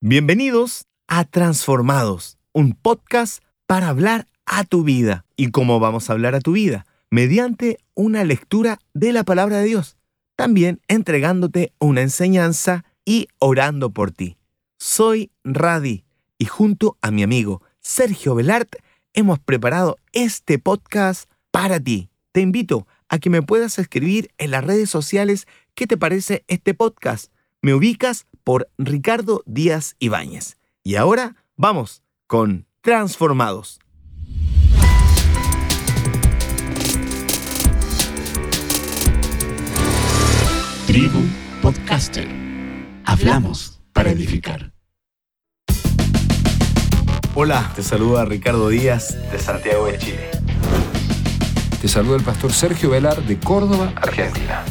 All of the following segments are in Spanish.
Bienvenidos a Transformados, un podcast para hablar a tu vida. ¿Y cómo vamos a hablar a tu vida? Mediante una lectura de la palabra de Dios, también entregándote una enseñanza y orando por ti. Soy Radi y junto a mi amigo Sergio Velart hemos preparado este podcast para ti. Te invito a que me puedas escribir en las redes sociales qué te parece este podcast. Me ubicas por Ricardo Díaz Ibáñez. Y ahora vamos con Transformados. Tribu Podcaster. Hablamos para edificar. Hola, te saluda Ricardo Díaz de Santiago de Chile. Te saluda el pastor Sergio Velar de Córdoba, Argentina.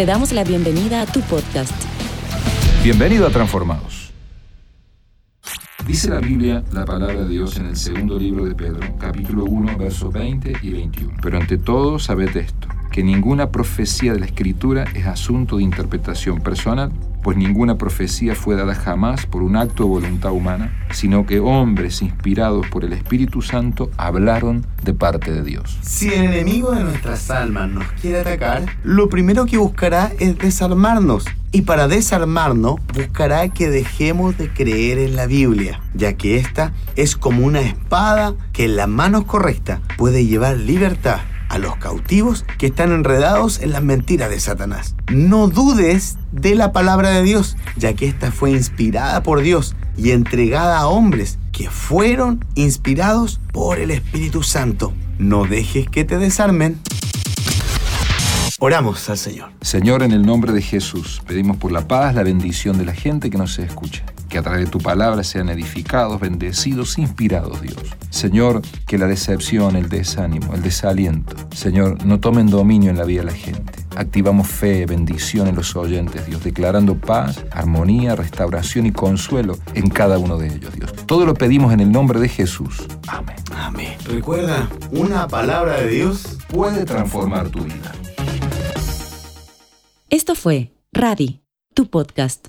Te damos la bienvenida a tu podcast. Bienvenido a Transformados. Dice la Biblia, la palabra de Dios en el segundo libro de Pedro, capítulo 1, versos 20 y 21. Pero ante todo, sabed esto, que ninguna profecía de la Escritura es asunto de interpretación personal, pues ninguna profecía fue dada jamás por un acto de voluntad humana, sino que hombres inspirados por el Espíritu Santo hablaron de parte de Dios. Si el enemigo de nuestras almas nos quiere atacar, lo primero que buscará es desarmarnos. Y para desarmarnos, buscará que dejemos de creer en la Biblia, ya que esta es como una espada que en las manos correctas puede llevar libertad a los cautivos que están enredados en las mentiras de Satanás. No dudes de la palabra de Dios, ya que esta fue inspirada por Dios y entregada a hombres que fueron inspirados por el Espíritu Santo. No dejes que te desarmen. Oramos al Señor. Señor, en el nombre de Jesús, pedimos por la paz, la bendición de la gente que nos escucha. Que a través de tu palabra sean edificados, bendecidos, inspirados, Dios. Señor, que la decepción, el desánimo, el desaliento, Señor, no tomen dominio en la vida de la gente. Activamos fe, bendición en los oyentes, Dios, declarando paz, armonía, restauración y consuelo en cada uno de ellos, Dios. Todo lo pedimos en el nombre de Jesús. Amén. Amén. Recuerda, una palabra de Dios Puede transformar tu vida. Esto fue Radi, tu podcast.